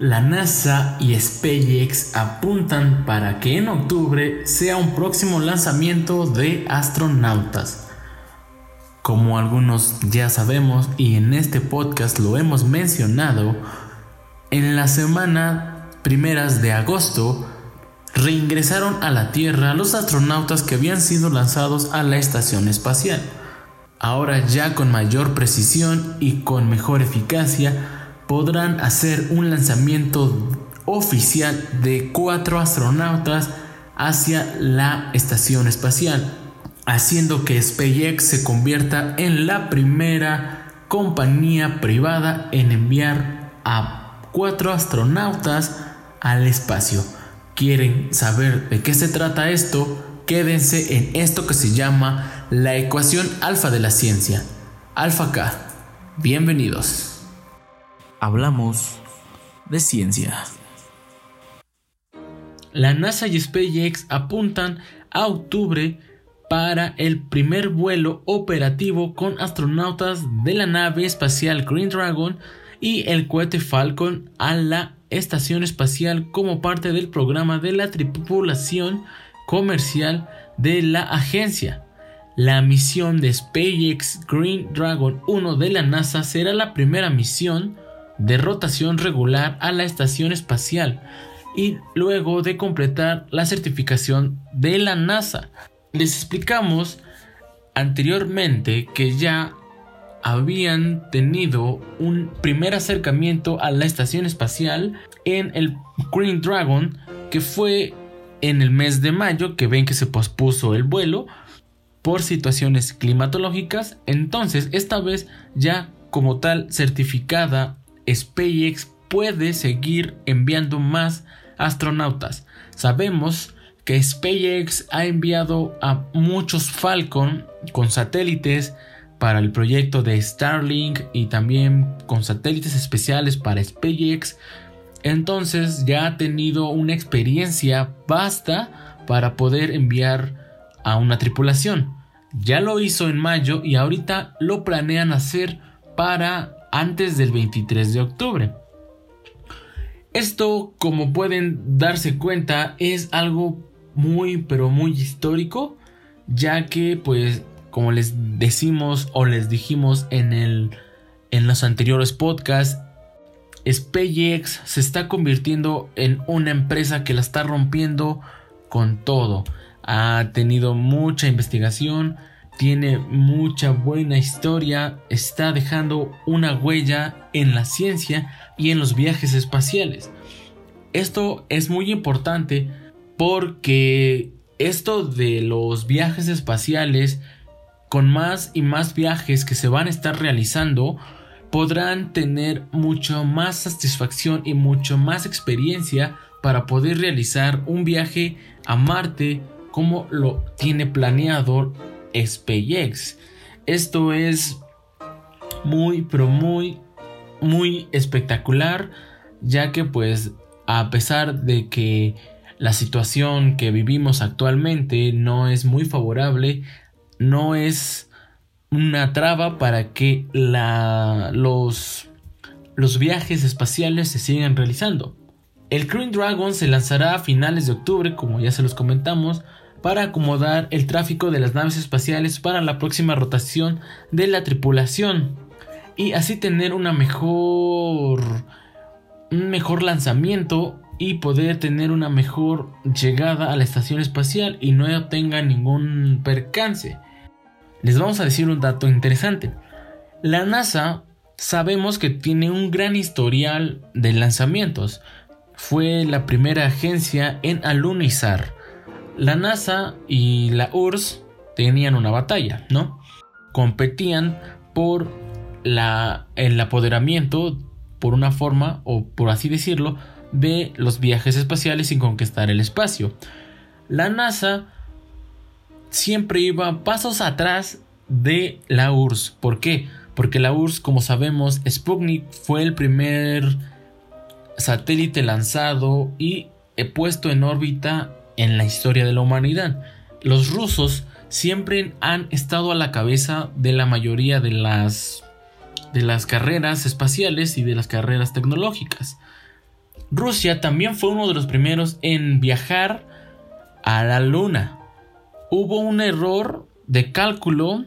La NASA y SpaceX apuntan para que en octubre sea un próximo lanzamiento de astronautas. Como algunos ya sabemos y en este podcast lo hemos mencionado, en la semana primeras de agosto reingresaron a la Tierra los astronautas que habían sido lanzados a la estación espacial. Ahora ya con mayor precisión y con mejor eficacia podrán hacer un lanzamiento oficial de cuatro astronautas hacia la estación espacial, haciendo que SpaceX se convierta en la primera compañía privada en enviar a cuatro astronautas al espacio quieren saber de qué se trata esto, quédense en esto que se llama la ecuación alfa de la ciencia. Alfa K. Bienvenidos. Hablamos de ciencia. La NASA y SpaceX apuntan a octubre para el primer vuelo operativo con astronautas de la nave espacial Green Dragon y el cohete Falcon a la estación espacial como parte del programa de la tripulación comercial de la agencia. La misión de SpaceX Green Dragon 1 de la NASA será la primera misión de rotación regular a la estación espacial y luego de completar la certificación de la NASA. Les explicamos anteriormente que ya habían tenido un primer acercamiento a la estación espacial en el Green Dragon, que fue en el mes de mayo, que ven que se pospuso el vuelo por situaciones climatológicas. Entonces, esta vez ya como tal certificada, SpaceX puede seguir enviando más astronautas. Sabemos que SpaceX ha enviado a muchos Falcon con satélites para el proyecto de Starlink y también con satélites especiales para SpaceX. Entonces ya ha tenido una experiencia basta para poder enviar a una tripulación. Ya lo hizo en mayo y ahorita lo planean hacer para antes del 23 de octubre. Esto, como pueden darse cuenta, es algo muy pero muy histórico, ya que pues como les decimos o les dijimos en, el, en los anteriores podcasts, SpaceX se está convirtiendo en una empresa que la está rompiendo con todo. Ha tenido mucha investigación, tiene mucha buena historia, está dejando una huella en la ciencia y en los viajes espaciales. Esto es muy importante porque esto de los viajes espaciales con más y más viajes que se van a estar realizando, podrán tener mucho más satisfacción y mucho más experiencia para poder realizar un viaje a Marte como lo tiene planeado SpaceX. Esto es muy, pero muy, muy espectacular, ya que pues a pesar de que la situación que vivimos actualmente no es muy favorable, no es una traba para que los, los viajes espaciales se sigan realizando. El Green Dragon se lanzará a finales de octubre, como ya se los comentamos, para acomodar el tráfico de las naves espaciales para la próxima rotación de la tripulación y así tener una mejor un mejor lanzamiento y poder tener una mejor llegada a la estación espacial y no tenga ningún percance. Les vamos a decir un dato interesante. La NASA sabemos que tiene un gran historial de lanzamientos. Fue la primera agencia en alunizar. La NASA y la URSS tenían una batalla, ¿no? Competían por el apoderamiento, por una forma, o por así decirlo, de los viajes espaciales sin conquistar el espacio. La NASA siempre iba pasos atrás de la URSS. ¿Por qué? Porque la URSS, como sabemos, Sputnik fue el primer satélite lanzado y puesto en órbita en la historia de la humanidad. Los rusos siempre han estado a la cabeza de la mayoría de las de las carreras espaciales y de las carreras tecnológicas. Rusia también fue uno de los primeros en viajar a la Luna. Hubo un error de cálculo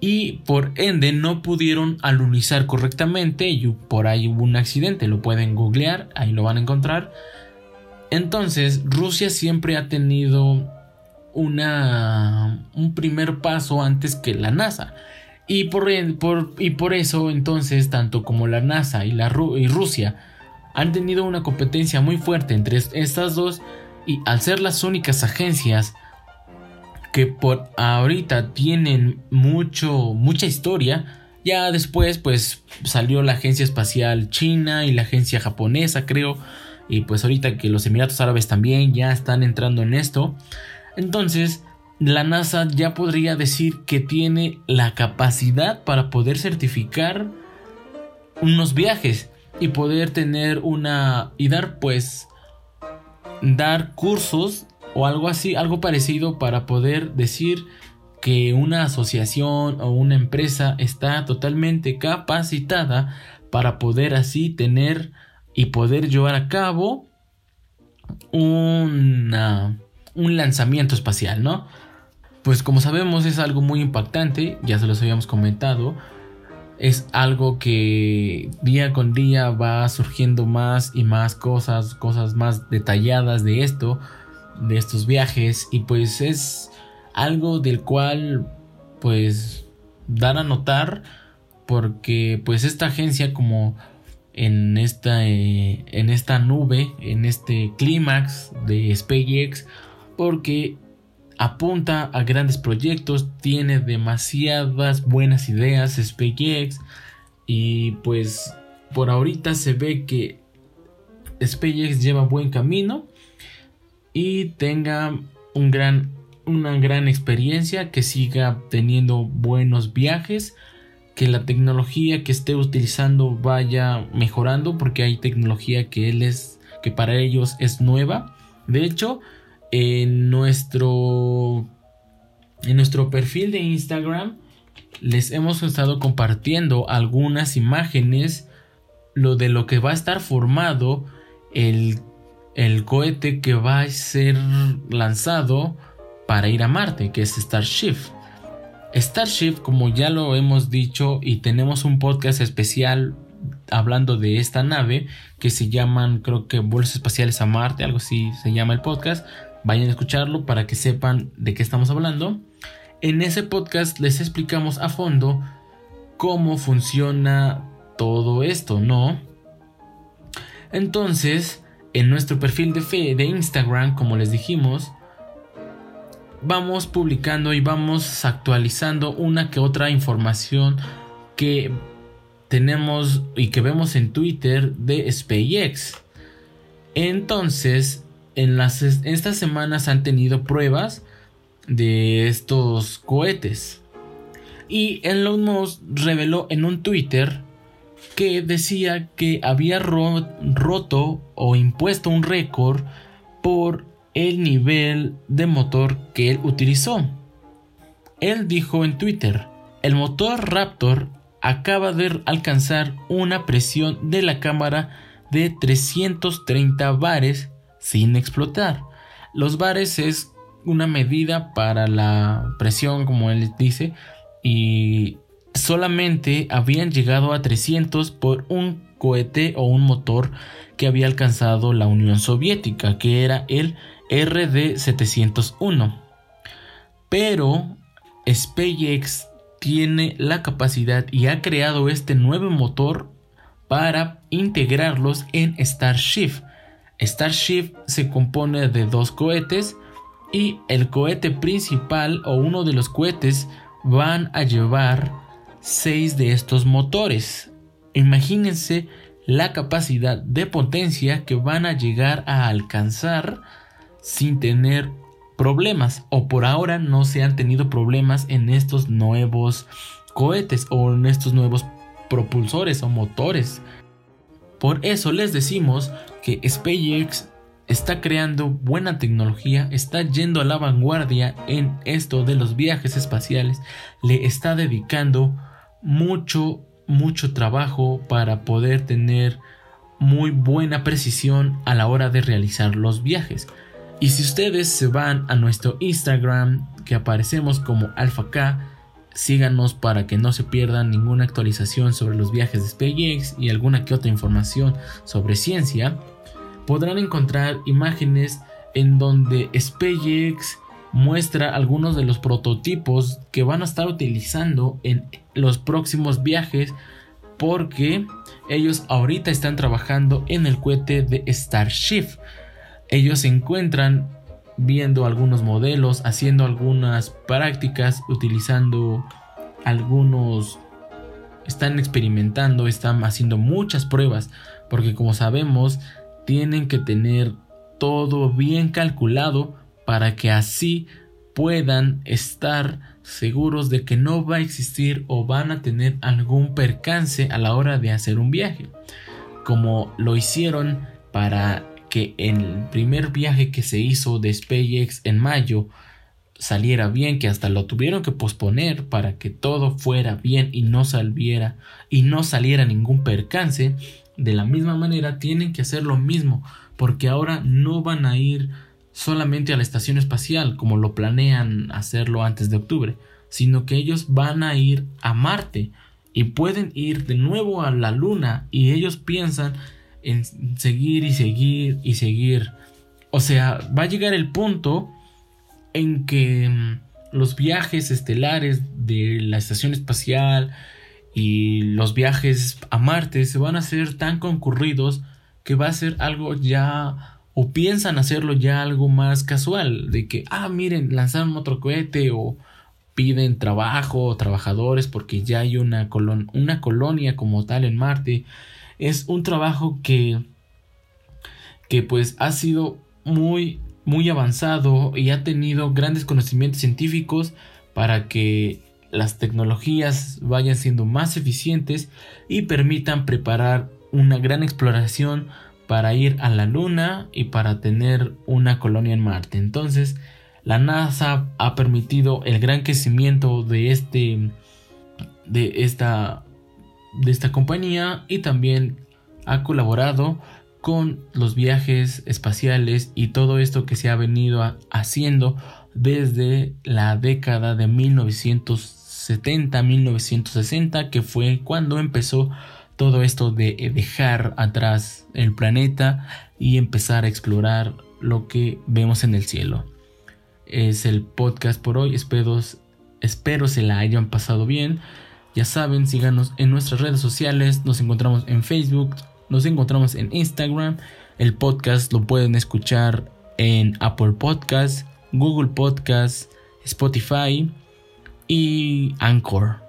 y por ende no pudieron alunizar correctamente y por ahí hubo un accidente, lo pueden googlear, ahí lo van a encontrar. Entonces, Rusia siempre ha tenido una, un primer paso antes que la NASA. Y por, y por eso, entonces, tanto como la NASA y, la Rusia han tenido una competencia muy fuerte entre estas dos, y al ser las únicas agencias que por ahorita tienen mucho, mucha historia, ya después pues salió la agencia espacial china y la agencia japonesa, creo, y pues ahorita que los Emiratos Árabes también ya están entrando en esto. Entonces, la NASA ya podría decir que tiene la capacidad para poder certificar unos viajes y poder tener una y dar pues dar cursos o algo así, algo parecido para poder decir que una asociación o una empresa está totalmente capacitada para poder así tener y poder llevar a cabo una, un lanzamiento espacial, ¿no? Pues como sabemos es algo muy impactante, ya se los habíamos comentado, es algo que día con día va surgiendo más y más cosas, cosas más detalladas de esto, de estos viajes y pues es algo del cual pues dar a notar porque pues esta agencia como en esta, eh, en esta nube, en este clímax de SpaceX, porque apunta a grandes proyectos, tiene demasiadas buenas ideas SpaceX y pues por ahorita se ve que SpaceX lleva buen camino y tenga un gran, una gran experiencia, que siga teniendo buenos viajes que la tecnología que esté utilizando vaya mejorando porque hay tecnología que es que para ellos es nueva. De hecho en nuestro en nuestro perfil de Instagram les hemos estado compartiendo algunas imágenes lo de lo que va a estar formado el, el cohete que va a ser lanzado para ir a Marte que es Starship Starship, como ya lo hemos dicho y tenemos un podcast especial hablando de esta nave que se llaman creo que vuelos espaciales a Marte, algo así se llama el podcast. Vayan a escucharlo para que sepan de qué estamos hablando. En ese podcast les explicamos a fondo cómo funciona todo esto, ¿no? Entonces, en nuestro perfil de fe de Instagram, como les dijimos, vamos publicando y vamos actualizando una que otra información que tenemos y que vemos en Twitter de SpaceX. Entonces, en las, estas semanas han tenido pruebas de estos cohetes. Y Elon Musk reveló en un Twitter que decía que había roto o impuesto un récord el nivel de motor que él utilizó. Él dijo en Twitter, el motor Raptor acaba de alcanzar una presión de la cámara de 330 bares sin explotar. Los bares es una medida para la presión, como él dice, y solamente habían llegado a 300 por un cohete o un motor que había alcanzado la Unión Soviética, que era el RD701. Pero SpaceX tiene la capacidad y ha creado este nuevo motor para integrarlos en Starship. Starship se compone de dos cohetes y el cohete principal o uno de los cohetes van a llevar seis de estos motores. Imagínense la capacidad de potencia que van a llegar a alcanzar sin tener problemas o por ahora no se han tenido problemas en estos nuevos cohetes o en estos nuevos propulsores o motores. Por eso les decimos que SpaceX está creando buena tecnología, está yendo a la vanguardia en esto de los viajes espaciales, le está dedicando mucho, mucho trabajo para poder tener muy buena precisión a la hora de realizar los viajes. Y si ustedes se van a nuestro Instagram, que aparecemos como AlphaK, síganos para que no se pierdan ninguna actualización sobre los viajes de SpaceX y alguna que otra información sobre ciencia. Podrán encontrar imágenes en donde SpaceX muestra algunos de los prototipos que van a estar utilizando en los próximos viajes porque ellos ahorita están trabajando en el cohete de Starship. Ellos se encuentran viendo algunos modelos, haciendo algunas prácticas, utilizando algunos... Están experimentando, están haciendo muchas pruebas, porque como sabemos, tienen que tener todo bien calculado para que así puedan estar seguros de que no va a existir o van a tener algún percance a la hora de hacer un viaje, como lo hicieron para que el primer viaje que se hizo de SpaceX en mayo saliera bien, que hasta lo tuvieron que posponer para que todo fuera bien y no saliera y no saliera ningún percance, de la misma manera tienen que hacer lo mismo, porque ahora no van a ir solamente a la estación espacial como lo planean hacerlo antes de octubre, sino que ellos van a ir a Marte y pueden ir de nuevo a la Luna y ellos piensan en seguir y seguir y seguir. O sea, va a llegar el punto en que mm, los viajes estelares de la estación espacial y los viajes a Marte se van a hacer tan concurridos que va a ser algo ya o piensan hacerlo ya algo más casual, de que, ah, miren, lanzaron otro cohete o piden trabajo o trabajadores porque ya hay una, una colonia como tal en Marte. Es un trabajo que, que pues ha sido muy, muy avanzado y ha tenido grandes conocimientos científicos para que las tecnologías vayan siendo más eficientes y permitan preparar una gran exploración para ir a la Luna y para tener una colonia en Marte. Entonces, la NASA ha permitido el gran crecimiento de este de esta de esta compañía y también ha colaborado con los viajes espaciales y todo esto que se ha venido haciendo desde la década de 1970-1960 que fue cuando empezó todo esto de eh, dejar atrás el planeta y empezar a explorar lo que vemos en el cielo. Es el podcast por hoy, espero, espero se la hayan pasado bien. Ya saben, síganos en nuestras redes sociales, nos encontramos en Facebook, nos encontramos en Instagram. El podcast lo pueden escuchar en Apple Podcasts, Google Podcasts, Spotify y Anchor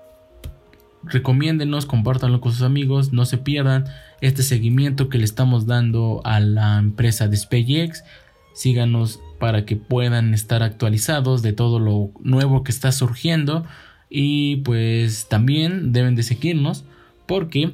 recomiéndenos, compártanlo con sus amigos, no se pierdan este seguimiento que le estamos dando a la empresa de SpaceX. Síganos para que puedan estar actualizados de todo lo nuevo que está surgiendo y pues también deben de seguirnos porque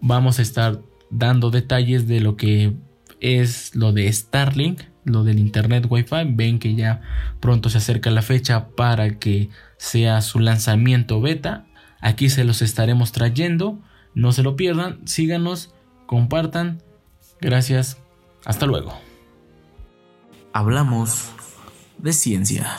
vamos a estar dando detalles de lo que es lo de Starlink, lo del internet Wi-Fi. Ven que ya pronto se acerca la fecha para que sea su lanzamiento beta Aquí se los estaremos trayendo. No se lo pierdan. Síganos, compartan. Gracias. Hasta luego. Hablamos de ciencia.